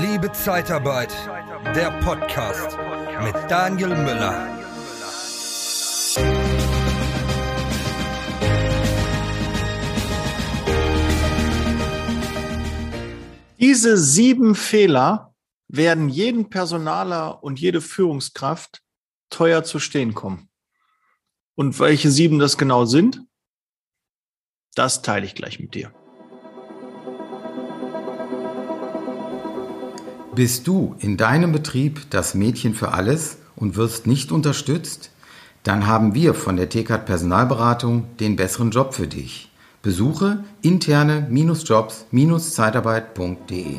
Liebe Zeitarbeit, der Podcast mit Daniel Müller. Diese sieben Fehler werden jeden Personaler und jede Führungskraft teuer zu stehen kommen. Und welche sieben das genau sind, das teile ich gleich mit dir. Bist du in deinem Betrieb das Mädchen für alles und wirst nicht unterstützt? Dann haben wir von der TKAT Personalberatung den besseren Job für dich. Besuche interne-jobs-zeitarbeit.de.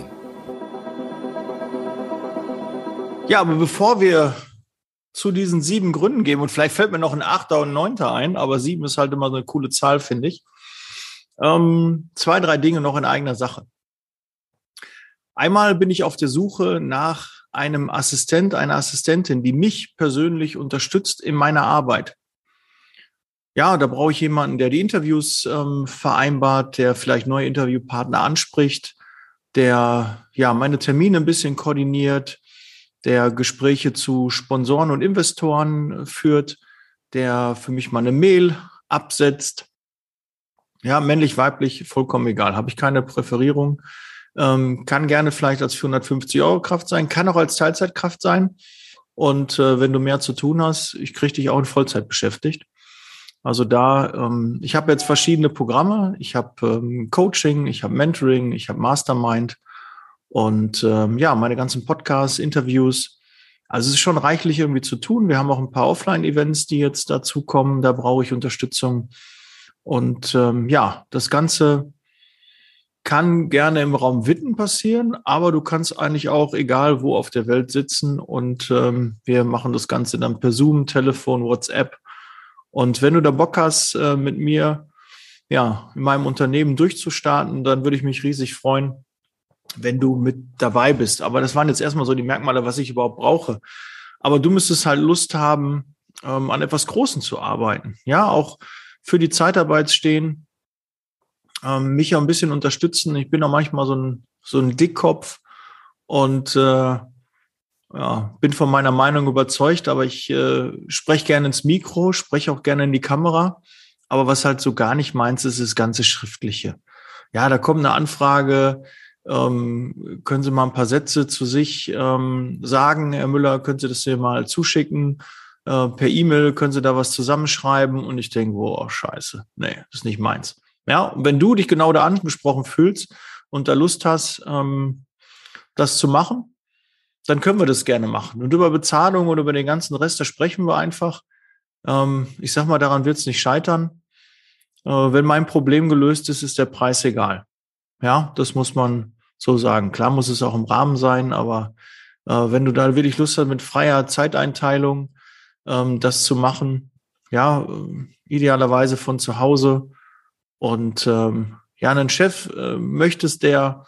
Ja, aber bevor wir zu diesen sieben Gründen gehen, und vielleicht fällt mir noch ein Achter und ein Neunter ein, aber sieben ist halt immer so eine coole Zahl, finde ich. Ähm, zwei, drei Dinge noch in eigener Sache. Einmal bin ich auf der Suche nach einem Assistent, einer Assistentin, die mich persönlich unterstützt in meiner Arbeit. Ja, da brauche ich jemanden, der die Interviews ähm, vereinbart, der vielleicht neue Interviewpartner anspricht, der ja meine Termine ein bisschen koordiniert, der Gespräche zu Sponsoren und Investoren führt, der für mich mal eine Mail absetzt. Ja, männlich, weiblich, vollkommen egal. Habe ich keine Präferierung. Ähm, kann gerne vielleicht als 450 Euro Kraft sein, kann auch als Teilzeitkraft sein. Und äh, wenn du mehr zu tun hast, ich kriege dich auch in Vollzeit beschäftigt. Also da, ähm, ich habe jetzt verschiedene Programme. Ich habe ähm, Coaching, ich habe Mentoring, ich habe Mastermind und ähm, ja, meine ganzen Podcasts, Interviews. Also es ist schon reichlich irgendwie zu tun. Wir haben auch ein paar Offline-Events, die jetzt dazu kommen. Da brauche ich Unterstützung. Und ähm, ja, das Ganze kann gerne im Raum Witten passieren, aber du kannst eigentlich auch egal wo auf der Welt sitzen und ähm, wir machen das Ganze dann per Zoom, Telefon, WhatsApp. Und wenn du da Bock hast, äh, mit mir ja in meinem Unternehmen durchzustarten, dann würde ich mich riesig freuen, wenn du mit dabei bist. Aber das waren jetzt erstmal so die Merkmale, was ich überhaupt brauche. Aber du müsstest halt Lust haben, ähm, an etwas Großen zu arbeiten. Ja, auch für die Zeitarbeit stehen, ähm, mich auch ein bisschen unterstützen. Ich bin auch manchmal so ein, so ein Dickkopf und äh, ja, bin von meiner Meinung überzeugt, aber ich äh, spreche gerne ins Mikro, spreche auch gerne in die Kamera. Aber was halt so gar nicht meins ist, ist das ganze Schriftliche. Ja, da kommt eine Anfrage, ähm, können Sie mal ein paar Sätze zu sich ähm, sagen, Herr Müller, können Sie das hier mal zuschicken? Äh, per E-Mail können Sie da was zusammenschreiben? Und ich denke, oh, scheiße, nee, das ist nicht meins. Ja, und wenn du dich genau da angesprochen fühlst und da Lust hast, ähm, das zu machen, dann können wir das gerne machen. Und über Bezahlung und über den ganzen Rest, da sprechen wir einfach. Ähm, ich sag mal, daran wird es nicht scheitern. Äh, wenn mein Problem gelöst ist, ist der Preis egal. Ja, das muss man so sagen. Klar muss es auch im Rahmen sein, aber äh, wenn du da wirklich Lust hast, mit freier Zeiteinteilung ähm, das zu machen, ja, äh, idealerweise von zu Hause, und ähm, ja, einen Chef äh, möchtest, der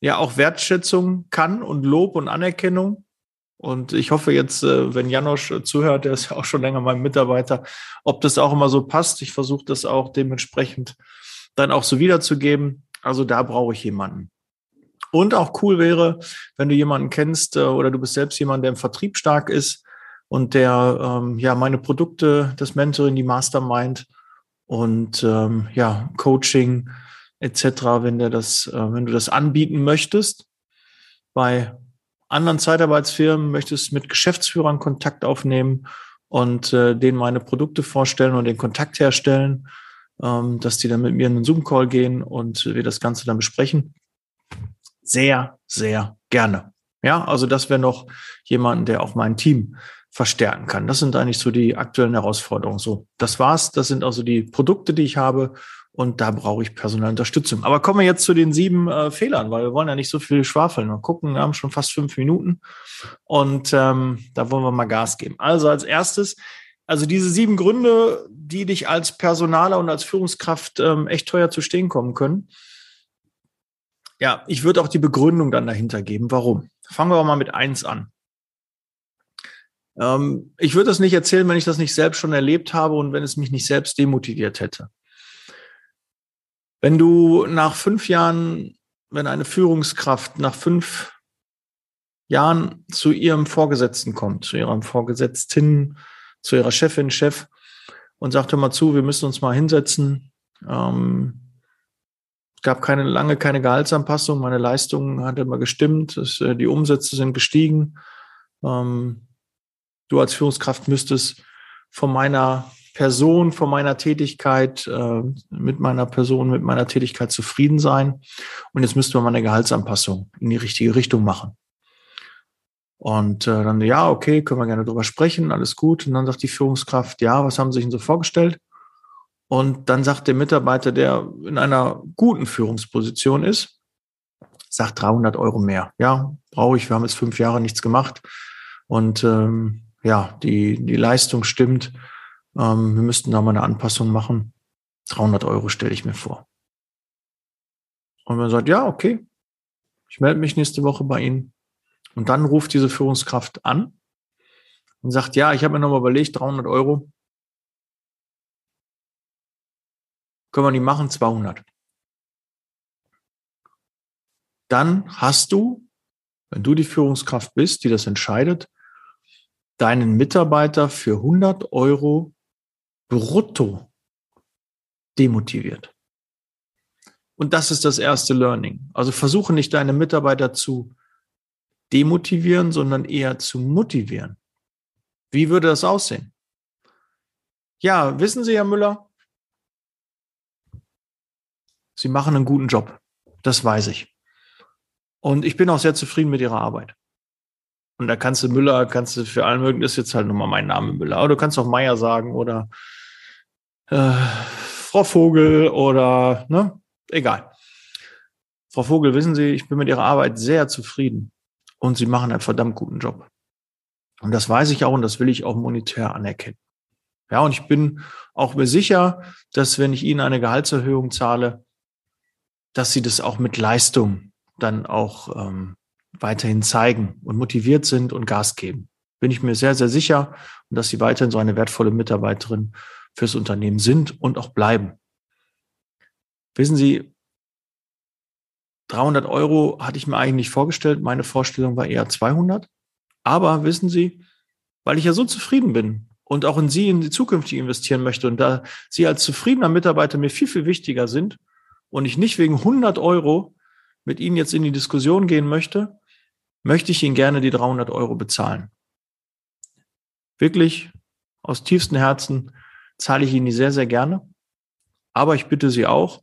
ja auch Wertschätzung kann und Lob und Anerkennung. Und ich hoffe jetzt, äh, wenn Janosch zuhört, der ist ja auch schon länger mein Mitarbeiter, ob das auch immer so passt. Ich versuche das auch dementsprechend dann auch so wiederzugeben. Also da brauche ich jemanden. Und auch cool wäre, wenn du jemanden kennst äh, oder du bist selbst jemand, der im Vertrieb stark ist und der ähm, ja meine Produkte, das Mentoring, die Mastermind und ähm, ja, Coaching etc., wenn der das, äh, wenn du das anbieten möchtest. Bei anderen Zeitarbeitsfirmen möchtest mit Geschäftsführern Kontakt aufnehmen und äh, denen meine Produkte vorstellen und den Kontakt herstellen, ähm, dass die dann mit mir in einen Zoom-Call gehen und wir das Ganze dann besprechen. Sehr, sehr gerne. Ja, also das wäre noch jemanden, der auch mein Team verstärken kann. Das sind eigentlich so die aktuellen Herausforderungen. So, das war's. Das sind also die Produkte, die ich habe. Und da brauche ich personelle Unterstützung. Aber kommen wir jetzt zu den sieben äh, Fehlern, weil wir wollen ja nicht so viel schwafeln. Mal gucken, wir haben schon fast fünf Minuten. Und ähm, da wollen wir mal Gas geben. Also als erstes, also diese sieben Gründe, die dich als Personaler und als Führungskraft ähm, echt teuer zu stehen kommen können. Ja, ich würde auch die Begründung dann dahinter geben. Warum? Fangen wir mal mit eins an. Ähm, ich würde das nicht erzählen, wenn ich das nicht selbst schon erlebt habe und wenn es mich nicht selbst demotiviert hätte. Wenn du nach fünf Jahren, wenn eine Führungskraft nach fünf Jahren zu ihrem Vorgesetzten kommt, zu ihrem Vorgesetzten, zu ihrer Chefin, Chef und sagt, mal zu, wir müssen uns mal hinsetzen. Ähm, es gab keine lange keine Gehaltsanpassung, meine Leistung hat immer gestimmt, es, äh, die Umsätze sind gestiegen. Ähm, du als Führungskraft müsstest von meiner Person, von meiner Tätigkeit, äh, mit meiner Person, mit meiner Tätigkeit zufrieden sein. Und jetzt müssten wir mal eine Gehaltsanpassung in die richtige Richtung machen. Und äh, dann, ja, okay, können wir gerne drüber sprechen, alles gut. Und dann sagt die Führungskraft, ja, was haben Sie sich denn so vorgestellt? Und dann sagt der Mitarbeiter, der in einer guten Führungsposition ist, sagt 300 Euro mehr. Ja, brauche ich, wir haben jetzt fünf Jahre nichts gemacht. Und ähm, ja, die, die Leistung stimmt. Ähm, wir müssten da mal eine Anpassung machen. 300 Euro stelle ich mir vor. Und man sagt, ja, okay, ich melde mich nächste Woche bei Ihnen. Und dann ruft diese Führungskraft an und sagt, ja, ich habe mir nochmal überlegt, 300 Euro. Können wir die machen? 200. Dann hast du, wenn du die Führungskraft bist, die das entscheidet, deinen Mitarbeiter für 100 Euro brutto demotiviert. Und das ist das erste Learning. Also versuche nicht deine Mitarbeiter zu demotivieren, sondern eher zu motivieren. Wie würde das aussehen? Ja, wissen Sie, Herr Müller, Sie machen einen guten Job. Das weiß ich. Und ich bin auch sehr zufrieden mit Ihrer Arbeit. Und da kannst du Müller, kannst du für allen möglichen, ist jetzt halt nochmal mein Name Müller. Aber du kannst auch Meier sagen oder äh, Frau Vogel oder, ne, egal. Frau Vogel, wissen Sie, ich bin mit Ihrer Arbeit sehr zufrieden und Sie machen einen verdammt guten Job. Und das weiß ich auch und das will ich auch monetär anerkennen. Ja, und ich bin auch mir sicher, dass wenn ich Ihnen eine Gehaltserhöhung zahle, dass Sie das auch mit Leistung dann auch ähm, weiterhin zeigen und motiviert sind und Gas geben. Bin ich mir sehr, sehr sicher dass Sie weiterhin so eine wertvolle Mitarbeiterin fürs Unternehmen sind und auch bleiben. Wissen Sie, 300 Euro hatte ich mir eigentlich nicht vorgestellt. Meine Vorstellung war eher 200. Aber wissen Sie, weil ich ja so zufrieden bin und auch in Sie in die Zukunft investieren möchte und da Sie als zufriedener Mitarbeiter mir viel, viel wichtiger sind und ich nicht wegen 100 Euro mit Ihnen jetzt in die Diskussion gehen möchte, möchte ich Ihnen gerne die 300 Euro bezahlen. Wirklich aus tiefstem Herzen zahle ich Ihnen die sehr, sehr gerne. Aber ich bitte Sie auch,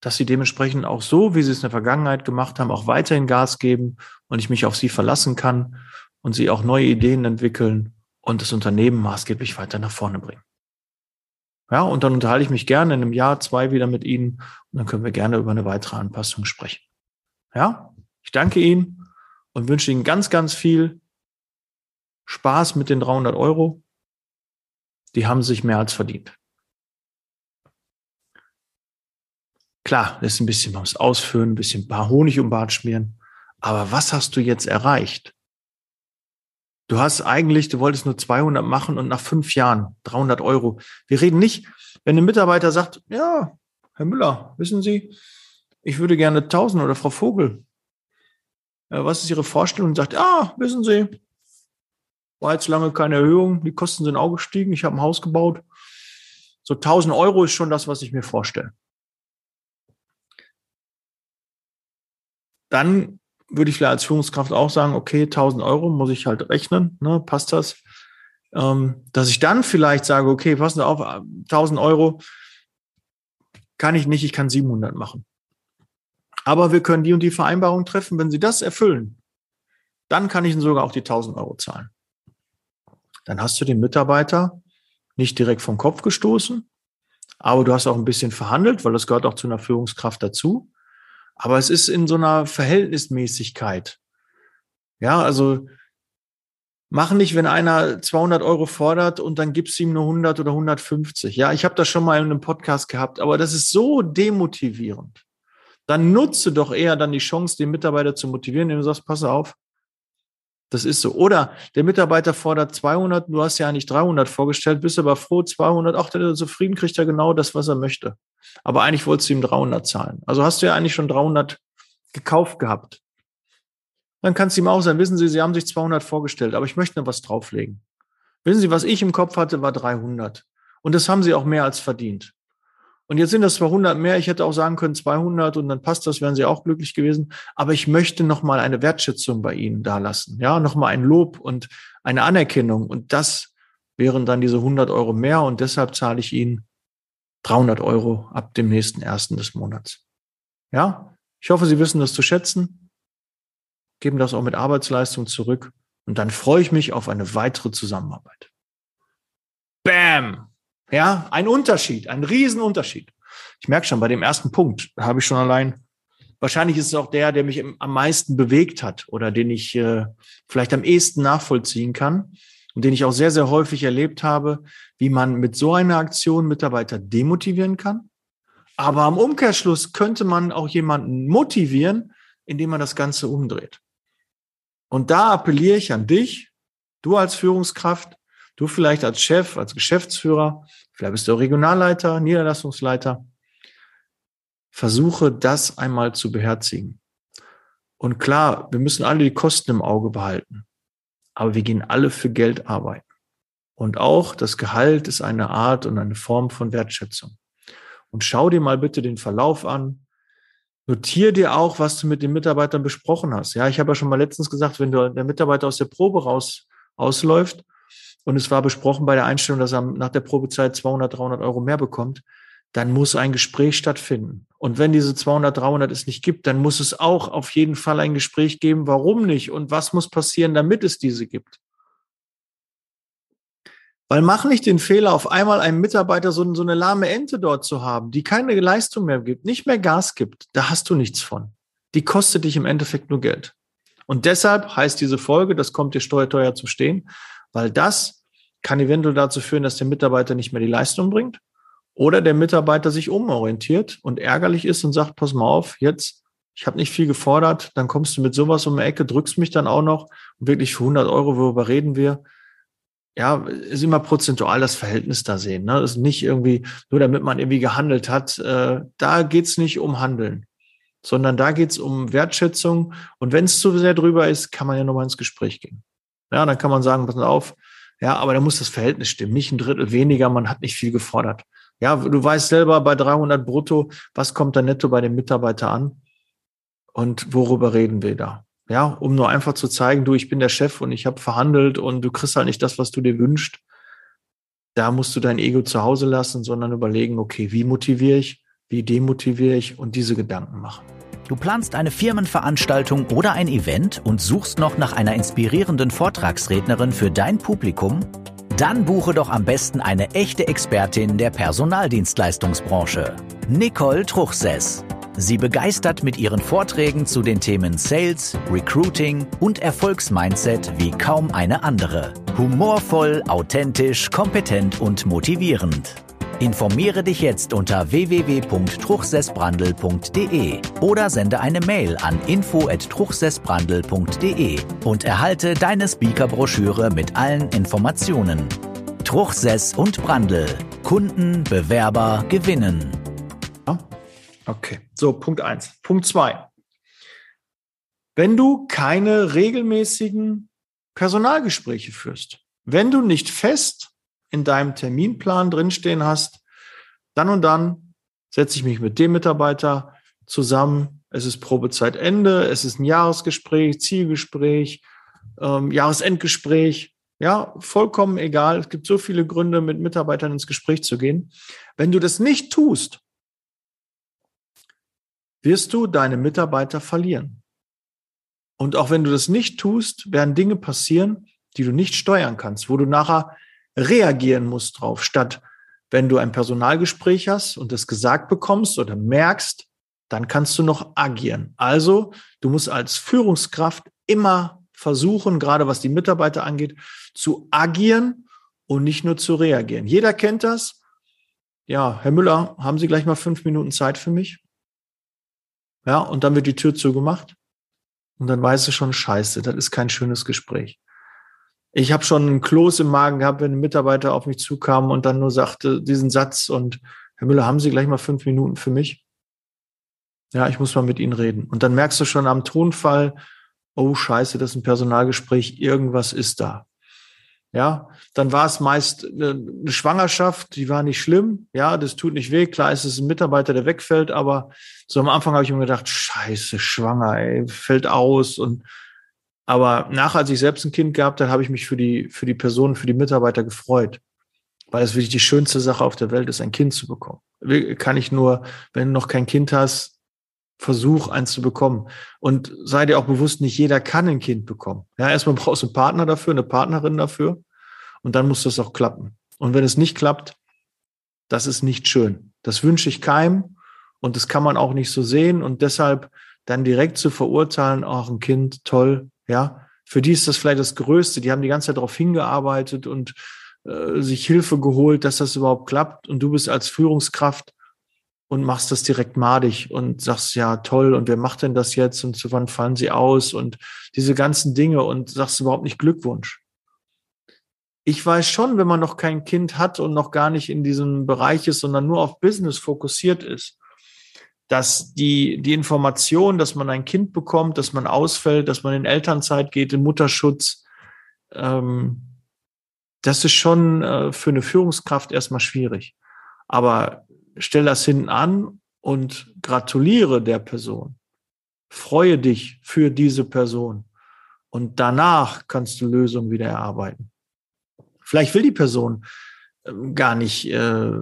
dass Sie dementsprechend auch so, wie Sie es in der Vergangenheit gemacht haben, auch weiterhin Gas geben und ich mich auf Sie verlassen kann und Sie auch neue Ideen entwickeln und das Unternehmen maßgeblich weiter nach vorne bringen. Ja, und dann unterhalte ich mich gerne in einem Jahr, zwei wieder mit Ihnen und dann können wir gerne über eine weitere Anpassung sprechen. Ja, ich danke Ihnen und wünsche Ihnen ganz, ganz viel Spaß mit den 300 Euro die haben sich mehr als verdient. Klar, das ist ein bisschen was ausführen, ein bisschen Honig um Bart schmieren. Aber was hast du jetzt erreicht? Du hast eigentlich, du wolltest nur 200 machen und nach fünf Jahren 300 Euro. Wir reden nicht, wenn ein Mitarbeiter sagt, ja, Herr Müller, wissen Sie, ich würde gerne 1000 oder Frau Vogel. Äh, was ist Ihre Vorstellung? Und sagt, ja, wissen Sie, war jetzt lange keine Erhöhung. Die Kosten sind auch gestiegen. Ich habe ein Haus gebaut. So 1000 Euro ist schon das, was ich mir vorstelle. Dann würde ich als Führungskraft auch sagen, okay, 1000 Euro muss ich halt rechnen, ne, passt das? Ähm, dass ich dann vielleicht sage, okay, passen Sie auf, 1000 Euro kann ich nicht, ich kann 700 machen. Aber wir können die und die Vereinbarung treffen. Wenn Sie das erfüllen, dann kann ich Ihnen sogar auch die 1000 Euro zahlen dann hast du den Mitarbeiter nicht direkt vom Kopf gestoßen, aber du hast auch ein bisschen verhandelt, weil das gehört auch zu einer Führungskraft dazu. Aber es ist in so einer Verhältnismäßigkeit. Ja, also mach nicht, wenn einer 200 Euro fordert und dann gibst du ihm nur 100 oder 150. Ja, ich habe das schon mal in einem Podcast gehabt, aber das ist so demotivierend. Dann nutze doch eher dann die Chance, den Mitarbeiter zu motivieren, indem du sagst, pass auf, das ist so. Oder der Mitarbeiter fordert 200, du hast ja eigentlich 300 vorgestellt, bist aber froh, 200, ach, der ist zufrieden, kriegt er genau das, was er möchte. Aber eigentlich wolltest du ihm 300 zahlen. Also hast du ja eigentlich schon 300 gekauft gehabt. Dann kannst du ihm auch sagen, wissen Sie, Sie haben sich 200 vorgestellt, aber ich möchte noch was drauflegen. Wissen Sie, was ich im Kopf hatte, war 300. Und das haben Sie auch mehr als verdient. Und jetzt sind das 200 mehr. Ich hätte auch sagen können 200 und dann passt das, wären Sie auch glücklich gewesen. Aber ich möchte noch mal eine Wertschätzung bei Ihnen dalassen. Ja, noch mal ein Lob und eine Anerkennung. Und das wären dann diese 100 Euro mehr. Und deshalb zahle ich Ihnen 300 Euro ab dem nächsten ersten des Monats. Ja, ich hoffe, Sie wissen das zu schätzen, geben das auch mit Arbeitsleistung zurück und dann freue ich mich auf eine weitere Zusammenarbeit. Bam! Ja, ein Unterschied, ein Riesenunterschied. Ich merke schon bei dem ersten Punkt, habe ich schon allein, wahrscheinlich ist es auch der, der mich am meisten bewegt hat oder den ich äh, vielleicht am ehesten nachvollziehen kann und den ich auch sehr, sehr häufig erlebt habe, wie man mit so einer Aktion Mitarbeiter demotivieren kann. Aber am Umkehrschluss könnte man auch jemanden motivieren, indem man das Ganze umdreht. Und da appelliere ich an dich, du als Führungskraft, du vielleicht als Chef, als Geschäftsführer, vielleicht bist du Regionalleiter, Niederlassungsleiter. Versuche das einmal zu beherzigen. Und klar, wir müssen alle die Kosten im Auge behalten aber wir gehen alle für Geld arbeiten. Und auch das Gehalt ist eine Art und eine Form von Wertschätzung. Und schau dir mal bitte den Verlauf an. Notier dir auch, was du mit den Mitarbeitern besprochen hast. Ja, ich habe ja schon mal letztens gesagt, wenn der Mitarbeiter aus der Probe raus ausläuft und es war besprochen bei der Einstellung, dass er nach der Probezeit 200, 300 Euro mehr bekommt, dann muss ein Gespräch stattfinden. Und wenn diese 200, 300 es nicht gibt, dann muss es auch auf jeden Fall ein Gespräch geben, warum nicht und was muss passieren, damit es diese gibt. Weil mach nicht den Fehler, auf einmal einen Mitarbeiter so, so eine lahme Ente dort zu haben, die keine Leistung mehr gibt, nicht mehr Gas gibt. Da hast du nichts von. Die kostet dich im Endeffekt nur Geld. Und deshalb heißt diese Folge, das kommt dir steuerteuer zu stehen, weil das kann eventuell dazu führen, dass der Mitarbeiter nicht mehr die Leistung bringt oder der Mitarbeiter sich umorientiert und ärgerlich ist und sagt, pass mal auf, jetzt, ich habe nicht viel gefordert, dann kommst du mit sowas um die Ecke, drückst mich dann auch noch und wirklich für 100 Euro, worüber reden wir? Ja, ist immer prozentual das Verhältnis da sehen. Ne? Das ist nicht irgendwie, nur damit man irgendwie gehandelt hat. Äh, da geht's nicht um Handeln, sondern da geht's um Wertschätzung. Und wenn es zu sehr drüber ist, kann man ja nochmal ins Gespräch gehen. Ja, dann kann man sagen, pass auf, ja, aber da muss das Verhältnis stimmen. Nicht ein Drittel weniger, man hat nicht viel gefordert. Ja, du weißt selber bei 300 brutto, was kommt da netto bei dem Mitarbeiter an? Und worüber reden wir da? Ja, um nur einfach zu zeigen, du, ich bin der Chef und ich habe verhandelt und du kriegst halt nicht das, was du dir wünschst. Da musst du dein Ego zu Hause lassen, sondern überlegen, okay, wie motiviere ich, wie demotiviere ich und diese Gedanken machen. Du planst eine Firmenveranstaltung oder ein Event und suchst noch nach einer inspirierenden Vortragsrednerin für dein Publikum? Dann buche doch am besten eine echte Expertin der Personaldienstleistungsbranche, Nicole Truchsess. Sie begeistert mit ihren Vorträgen zu den Themen Sales, Recruiting und Erfolgsmindset wie kaum eine andere. Humorvoll, authentisch, kompetent und motivierend. Informiere dich jetzt unter www.truchsessbrandel.de oder sende eine Mail an info@truchsessbrandel.de und erhalte deine Speakerbroschüre mit allen Informationen. Truchsess und Brandel. Kunden, Bewerber gewinnen. Okay, so Punkt eins. Punkt zwei. Wenn du keine regelmäßigen Personalgespräche führst, wenn du nicht fest in deinem Terminplan drinstehen hast, dann und dann setze ich mich mit dem Mitarbeiter zusammen. Es ist Probezeitende, es ist ein Jahresgespräch, Zielgespräch, ähm, Jahresendgespräch. Ja, vollkommen egal. Es gibt so viele Gründe, mit Mitarbeitern ins Gespräch zu gehen. Wenn du das nicht tust, wirst du deine Mitarbeiter verlieren. Und auch wenn du das nicht tust, werden Dinge passieren, die du nicht steuern kannst, wo du nachher reagieren musst drauf, statt wenn du ein Personalgespräch hast und das gesagt bekommst oder merkst, dann kannst du noch agieren. Also, du musst als Führungskraft immer versuchen, gerade was die Mitarbeiter angeht, zu agieren und nicht nur zu reagieren. Jeder kennt das. Ja, Herr Müller, haben Sie gleich mal fünf Minuten Zeit für mich? Ja, und dann wird die Tür zugemacht. Und dann weißt du schon, scheiße, das ist kein schönes Gespräch. Ich habe schon einen Kloß im Magen gehabt, wenn ein Mitarbeiter auf mich zukam und dann nur sagte diesen Satz und Herr Müller, haben Sie gleich mal fünf Minuten für mich? Ja, ich muss mal mit Ihnen reden. Und dann merkst du schon am Tonfall, oh scheiße, das ist ein Personalgespräch, irgendwas ist da. Ja, dann war es meist eine, Schwangerschaft, die war nicht schlimm. Ja, das tut nicht weh. Klar ist es ein Mitarbeiter, der wegfällt, aber so am Anfang habe ich mir gedacht, scheiße, schwanger, ey, fällt aus. Und aber nach, als ich selbst ein Kind gehabt habe, habe ich mich für die, für die Personen, für die Mitarbeiter gefreut. Weil es wirklich die schönste Sache auf der Welt ist, ein Kind zu bekommen. Kann ich nur, wenn du noch kein Kind hast, versuch, eins zu bekommen. Und sei dir auch bewusst, nicht jeder kann ein Kind bekommen. Ja, erstmal brauchst du einen Partner dafür, eine Partnerin dafür. Und dann muss das auch klappen. Und wenn es nicht klappt, das ist nicht schön. Das wünsche ich keinem. Und das kann man auch nicht so sehen. Und deshalb dann direkt zu verurteilen, auch ein Kind, toll, ja. Für die ist das vielleicht das Größte. Die haben die ganze Zeit darauf hingearbeitet und äh, sich Hilfe geholt, dass das überhaupt klappt. Und du bist als Führungskraft und machst das direkt madig und sagst, ja, toll, und wer macht denn das jetzt und zu wann fallen sie aus und diese ganzen Dinge und sagst überhaupt nicht Glückwunsch. Ich weiß schon, wenn man noch kein Kind hat und noch gar nicht in diesem Bereich ist, sondern nur auf Business fokussiert ist, dass die, die Information, dass man ein Kind bekommt, dass man ausfällt, dass man in Elternzeit geht, in Mutterschutz, ähm, das ist schon äh, für eine Führungskraft erstmal schwierig. Aber stell das hinten an und gratuliere der Person. Freue dich für diese Person. Und danach kannst du Lösungen wieder erarbeiten. Vielleicht will die Person gar nicht äh,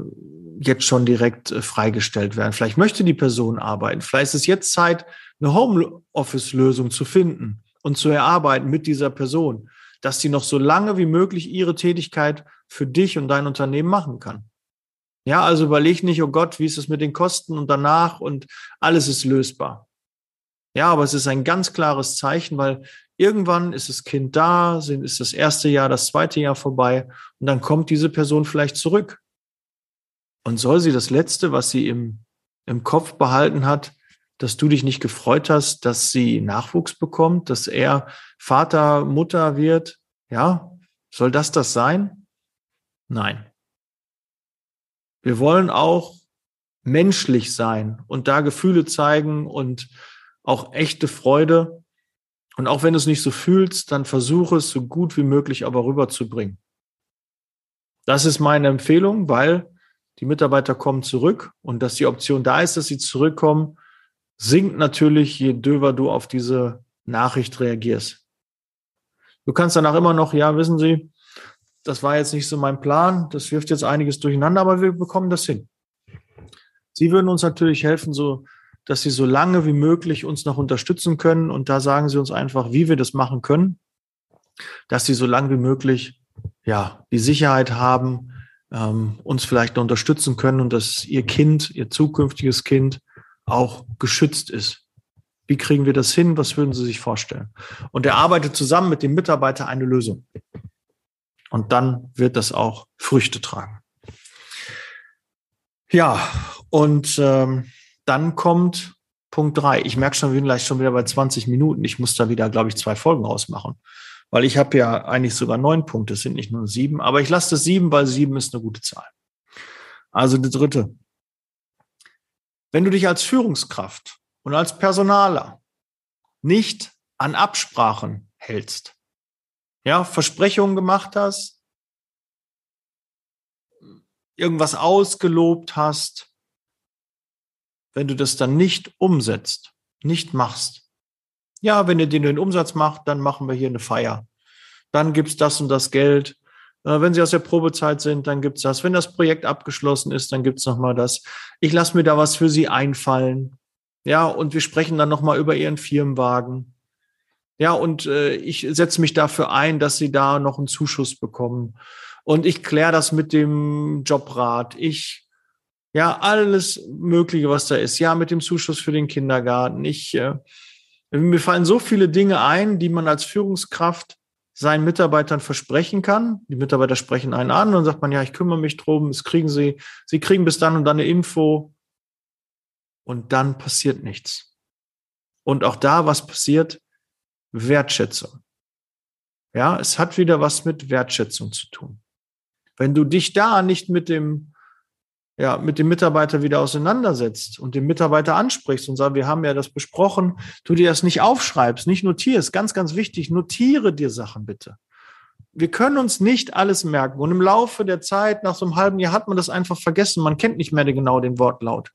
jetzt schon direkt äh, freigestellt werden. Vielleicht möchte die Person arbeiten. Vielleicht ist es jetzt Zeit, eine Homeoffice-Lösung zu finden und zu erarbeiten mit dieser Person, dass sie noch so lange wie möglich ihre Tätigkeit für dich und dein Unternehmen machen kann. Ja, also überleg nicht, oh Gott, wie ist es mit den Kosten und danach und alles ist lösbar. Ja, aber es ist ein ganz klares Zeichen, weil irgendwann ist das Kind da, ist das erste Jahr, das zweite Jahr vorbei und dann kommt diese Person vielleicht zurück. Und soll sie das Letzte, was sie im, im Kopf behalten hat, dass du dich nicht gefreut hast, dass sie Nachwuchs bekommt, dass er Vater, Mutter wird? Ja, soll das das sein? Nein. Wir wollen auch menschlich sein und da Gefühle zeigen und auch echte Freude. Und auch wenn du es nicht so fühlst, dann versuche es so gut wie möglich aber rüberzubringen. Das ist meine Empfehlung, weil die Mitarbeiter kommen zurück und dass die Option da ist, dass sie zurückkommen, sinkt natürlich, je döver du auf diese Nachricht reagierst. Du kannst danach immer noch, ja, wissen Sie, das war jetzt nicht so mein Plan, das wirft jetzt einiges durcheinander, aber wir bekommen das hin. Sie würden uns natürlich helfen, so dass Sie so lange wie möglich uns noch unterstützen können. Und da sagen Sie uns einfach, wie wir das machen können, dass Sie so lange wie möglich ja die Sicherheit haben, ähm, uns vielleicht noch unterstützen können und dass Ihr Kind, Ihr zukünftiges Kind auch geschützt ist. Wie kriegen wir das hin? Was würden Sie sich vorstellen? Und er arbeitet zusammen mit dem Mitarbeiter eine Lösung. Und dann wird das auch Früchte tragen. Ja, und ähm, dann kommt Punkt drei. Ich merke schon, wir sind gleich schon wieder bei 20 Minuten. Ich muss da wieder, glaube ich, zwei Folgen rausmachen. Weil ich habe ja eigentlich sogar neun Punkte, es sind nicht nur sieben, aber ich lasse das sieben, weil sieben ist eine gute Zahl. Also die dritte. Wenn du dich als Führungskraft und als Personaler nicht an Absprachen hältst, ja, Versprechungen gemacht hast, irgendwas ausgelobt hast, wenn du das dann nicht umsetzt, nicht machst. Ja, wenn ihr den Umsatz macht, dann machen wir hier eine Feier. Dann gibt's das und das Geld. Äh, wenn sie aus der Probezeit sind, dann gibt's das. Wenn das Projekt abgeschlossen ist, dann gibt's noch mal das. Ich lasse mir da was für sie einfallen. Ja, und wir sprechen dann noch mal über ihren Firmenwagen. Ja, und äh, ich setze mich dafür ein, dass sie da noch einen Zuschuss bekommen. Und ich kläre das mit dem Jobrat. Ich, ja, alles Mögliche, was da ist. Ja, mit dem Zuschuss für den Kindergarten. Ich, äh, mir fallen so viele Dinge ein, die man als Führungskraft seinen Mitarbeitern versprechen kann. Die Mitarbeiter sprechen einen an und sagt man, ja, ich kümmere mich drum, es kriegen sie, sie kriegen bis dann und dann eine Info. Und dann passiert nichts. Und auch da, was passiert? Wertschätzung. Ja, es hat wieder was mit Wertschätzung zu tun. Wenn du dich da nicht mit dem ja, mit dem Mitarbeiter wieder auseinandersetzt und den Mitarbeiter ansprichst und sagst, wir haben ja das besprochen, du dir das nicht aufschreibst, nicht notierst, ganz, ganz wichtig, notiere dir Sachen bitte. Wir können uns nicht alles merken und im Laufe der Zeit, nach so einem halben Jahr, hat man das einfach vergessen. Man kennt nicht mehr genau den Wortlaut,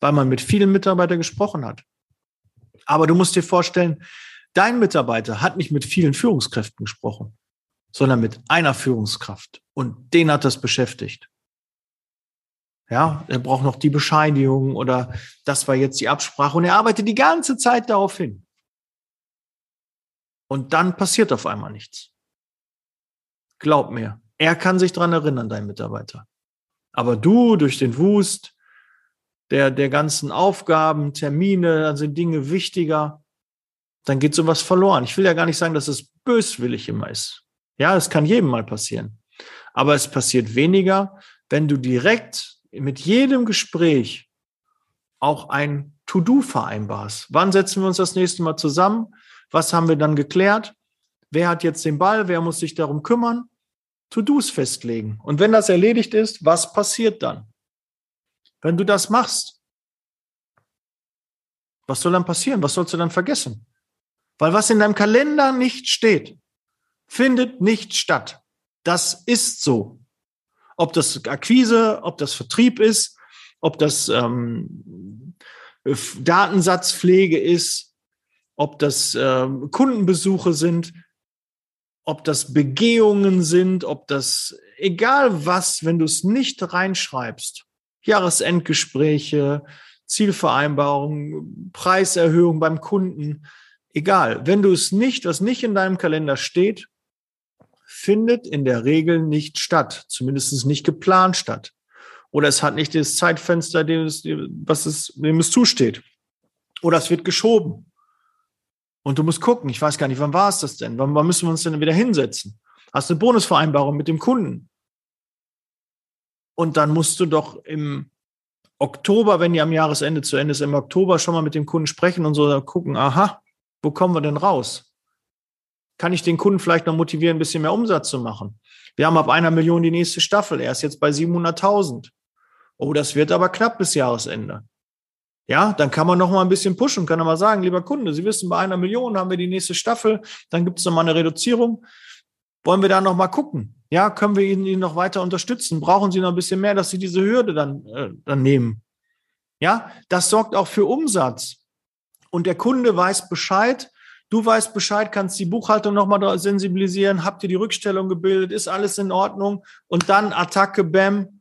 weil man mit vielen Mitarbeitern gesprochen hat. Aber du musst dir vorstellen, dein Mitarbeiter hat nicht mit vielen Führungskräften gesprochen, sondern mit einer Führungskraft und den hat das beschäftigt. Ja, er braucht noch die Bescheinigung oder das war jetzt die Absprache und er arbeitet die ganze Zeit darauf hin. Und dann passiert auf einmal nichts. Glaub mir, er kann sich dran erinnern, dein Mitarbeiter. Aber du durch den Wust der, der ganzen Aufgaben, Termine, dann sind Dinge wichtiger, dann geht sowas verloren. Ich will ja gar nicht sagen, dass es böswillig immer ist. Ja, es kann jedem mal passieren. Aber es passiert weniger, wenn du direkt mit jedem Gespräch auch ein To-Do vereinbarst. Wann setzen wir uns das nächste Mal zusammen? Was haben wir dann geklärt? Wer hat jetzt den Ball? Wer muss sich darum kümmern? To-Dos festlegen. Und wenn das erledigt ist, was passiert dann? Wenn du das machst, was soll dann passieren? Was sollst du dann vergessen? Weil was in deinem Kalender nicht steht, findet nicht statt. Das ist so. Ob das Akquise, ob das Vertrieb ist, ob das ähm, Datensatzpflege ist, ob das ähm, Kundenbesuche sind, ob das Begehungen sind, ob das egal was, wenn du es nicht reinschreibst, Jahresendgespräche, Zielvereinbarungen, Preiserhöhung beim Kunden, egal, wenn du es nicht, was nicht in deinem Kalender steht, findet in der Regel nicht statt, zumindest nicht geplant statt. Oder es hat nicht das Zeitfenster, dem es, was es, dem es zusteht. Oder es wird geschoben. Und du musst gucken, ich weiß gar nicht, wann war es das denn? Wann, wann müssen wir uns denn wieder hinsetzen? Hast du eine Bonusvereinbarung mit dem Kunden? Und dann musst du doch im Oktober, wenn die am Jahresende zu Ende ist, im Oktober schon mal mit dem Kunden sprechen und so gucken, aha, wo kommen wir denn raus? Kann ich den Kunden vielleicht noch motivieren, ein bisschen mehr Umsatz zu machen. Wir haben ab einer Million die nächste Staffel. Er ist jetzt bei 700.000. Oh, das wird aber knapp bis Jahresende. Ja, dann kann man noch mal ein bisschen pushen, kann er mal sagen, lieber Kunde, Sie wissen, bei einer Million haben wir die nächste Staffel, dann gibt es noch mal eine Reduzierung. Wollen wir da noch mal gucken? Ja, können wir Ihnen, Ihnen noch weiter unterstützen? Brauchen Sie noch ein bisschen mehr, dass Sie diese Hürde dann, äh, dann nehmen? Ja, das sorgt auch für Umsatz. Und der Kunde weiß Bescheid, Du weißt Bescheid, kannst die Buchhaltung nochmal sensibilisieren, habt ihr die Rückstellung gebildet, ist alles in Ordnung und dann Attacke, Bam,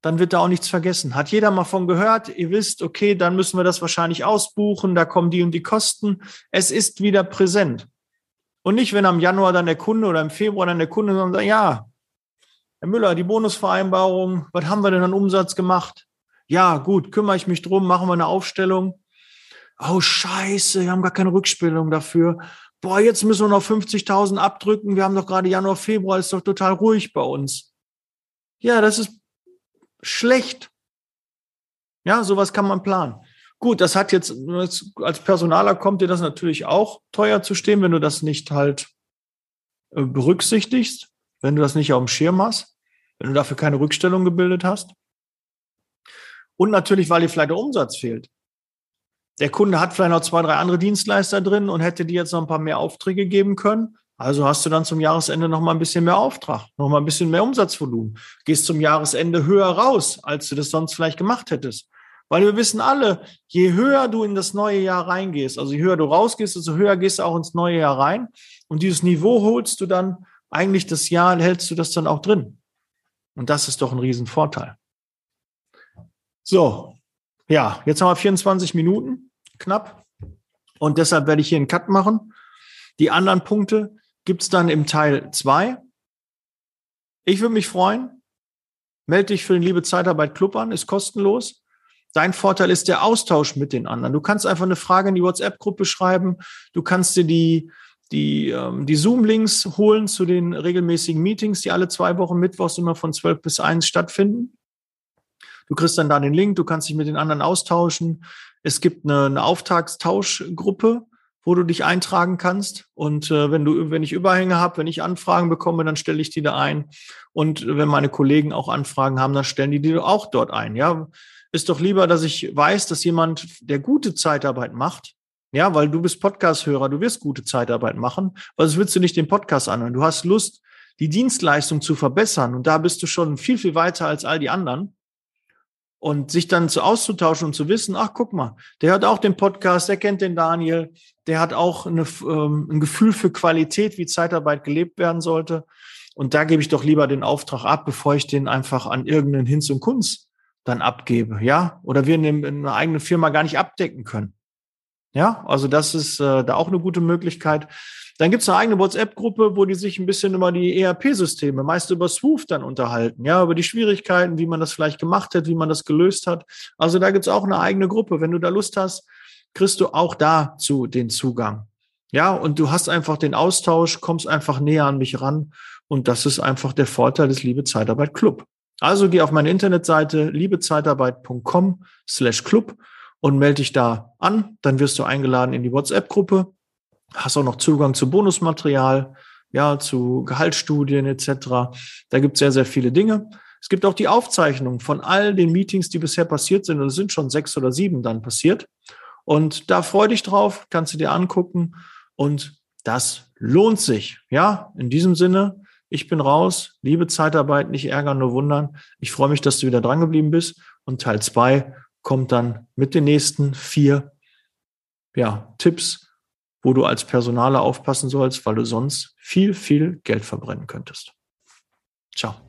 dann wird da auch nichts vergessen. Hat jeder mal von gehört, ihr wisst, okay, dann müssen wir das wahrscheinlich ausbuchen, da kommen die und die Kosten. Es ist wieder präsent. Und nicht, wenn am Januar dann der Kunde oder im Februar dann der Kunde sagt, ja, Herr Müller, die Bonusvereinbarung, was haben wir denn an Umsatz gemacht? Ja, gut, kümmere ich mich drum, machen wir eine Aufstellung oh scheiße, wir haben gar keine Rückspielung dafür. Boah, jetzt müssen wir noch 50.000 abdrücken. Wir haben doch gerade Januar, Februar, ist doch total ruhig bei uns. Ja, das ist schlecht. Ja, sowas kann man planen. Gut, das hat jetzt, als Personaler kommt dir das natürlich auch teuer zu stehen, wenn du das nicht halt äh, berücksichtigst, wenn du das nicht auf dem Schirm hast, wenn du dafür keine Rückstellung gebildet hast. Und natürlich, weil dir vielleicht der Umsatz fehlt der Kunde hat vielleicht noch zwei, drei andere Dienstleister drin und hätte dir jetzt noch ein paar mehr Aufträge geben können. Also hast du dann zum Jahresende noch mal ein bisschen mehr Auftrag, noch mal ein bisschen mehr Umsatzvolumen. Gehst zum Jahresende höher raus, als du das sonst vielleicht gemacht hättest. Weil wir wissen alle, je höher du in das neue Jahr reingehst, also je höher du rausgehst, desto höher gehst du auch ins neue Jahr rein. Und dieses Niveau holst du dann eigentlich das Jahr, hältst du das dann auch drin. Und das ist doch ein Riesenvorteil. So, ja, jetzt haben wir 24 Minuten, knapp. Und deshalb werde ich hier einen Cut machen. Die anderen Punkte gibt's dann im Teil zwei. Ich würde mich freuen. Melde dich für den Liebe Zeitarbeit Club an, ist kostenlos. Dein Vorteil ist der Austausch mit den anderen. Du kannst einfach eine Frage in die WhatsApp-Gruppe schreiben. Du kannst dir die, die, ähm, die Zoom-Links holen zu den regelmäßigen Meetings, die alle zwei Wochen mittwochs immer von 12 bis 1 stattfinden. Du kriegst dann da den Link, du kannst dich mit den anderen austauschen. Es gibt eine, eine Auftragstauschgruppe, wo du dich eintragen kannst. Und äh, wenn du, wenn ich Überhänge habe, wenn ich Anfragen bekomme, dann stelle ich die da ein. Und wenn meine Kollegen auch Anfragen haben, dann stellen die die auch dort ein. Ja, ist doch lieber, dass ich weiß, dass jemand, der gute Zeitarbeit macht, ja, weil du bist Podcast-Hörer, du wirst gute Zeitarbeit machen, weil sonst willst du nicht den Podcast anhören. Du hast Lust, die Dienstleistung zu verbessern und da bist du schon viel, viel weiter als all die anderen. Und sich dann zu auszutauschen und zu wissen, ach, guck mal, der hat auch den Podcast, der kennt den Daniel, der hat auch eine, ähm, ein Gefühl für Qualität, wie Zeitarbeit gelebt werden sollte. Und da gebe ich doch lieber den Auftrag ab, bevor ich den einfach an irgendeinen Hinz und Kunz dann abgebe, ja? Oder wir in einer eigenen Firma gar nicht abdecken können. Ja, also das ist äh, da auch eine gute Möglichkeit. Dann gibt es eine eigene WhatsApp-Gruppe, wo die sich ein bisschen über die ERP-Systeme, meist über Swoof dann unterhalten, ja, über die Schwierigkeiten, wie man das vielleicht gemacht hat, wie man das gelöst hat. Also da gibt es auch eine eigene Gruppe. Wenn du da Lust hast, kriegst du auch dazu den Zugang. Ja, und du hast einfach den Austausch, kommst einfach näher an mich ran. Und das ist einfach der Vorteil des Liebe Zeitarbeit Club. Also geh auf meine Internetseite liebezeitarbeit.com slash club und melde dich da an. Dann wirst du eingeladen in die WhatsApp-Gruppe. Hast auch noch Zugang zu Bonusmaterial, ja, zu Gehaltsstudien etc. Da gibt es sehr, sehr viele Dinge. Es gibt auch die Aufzeichnung von all den Meetings, die bisher passiert sind. Und es sind schon sechs oder sieben dann passiert. Und da freu dich drauf, kannst du dir angucken. Und das lohnt sich. Ja, in diesem Sinne, ich bin raus. Liebe Zeitarbeit, nicht ärgern, nur wundern. Ich freue mich, dass du wieder dran geblieben bist. Und Teil zwei kommt dann mit den nächsten vier ja, Tipps, wo du als Personaler aufpassen sollst, weil du sonst viel, viel Geld verbrennen könntest. Ciao.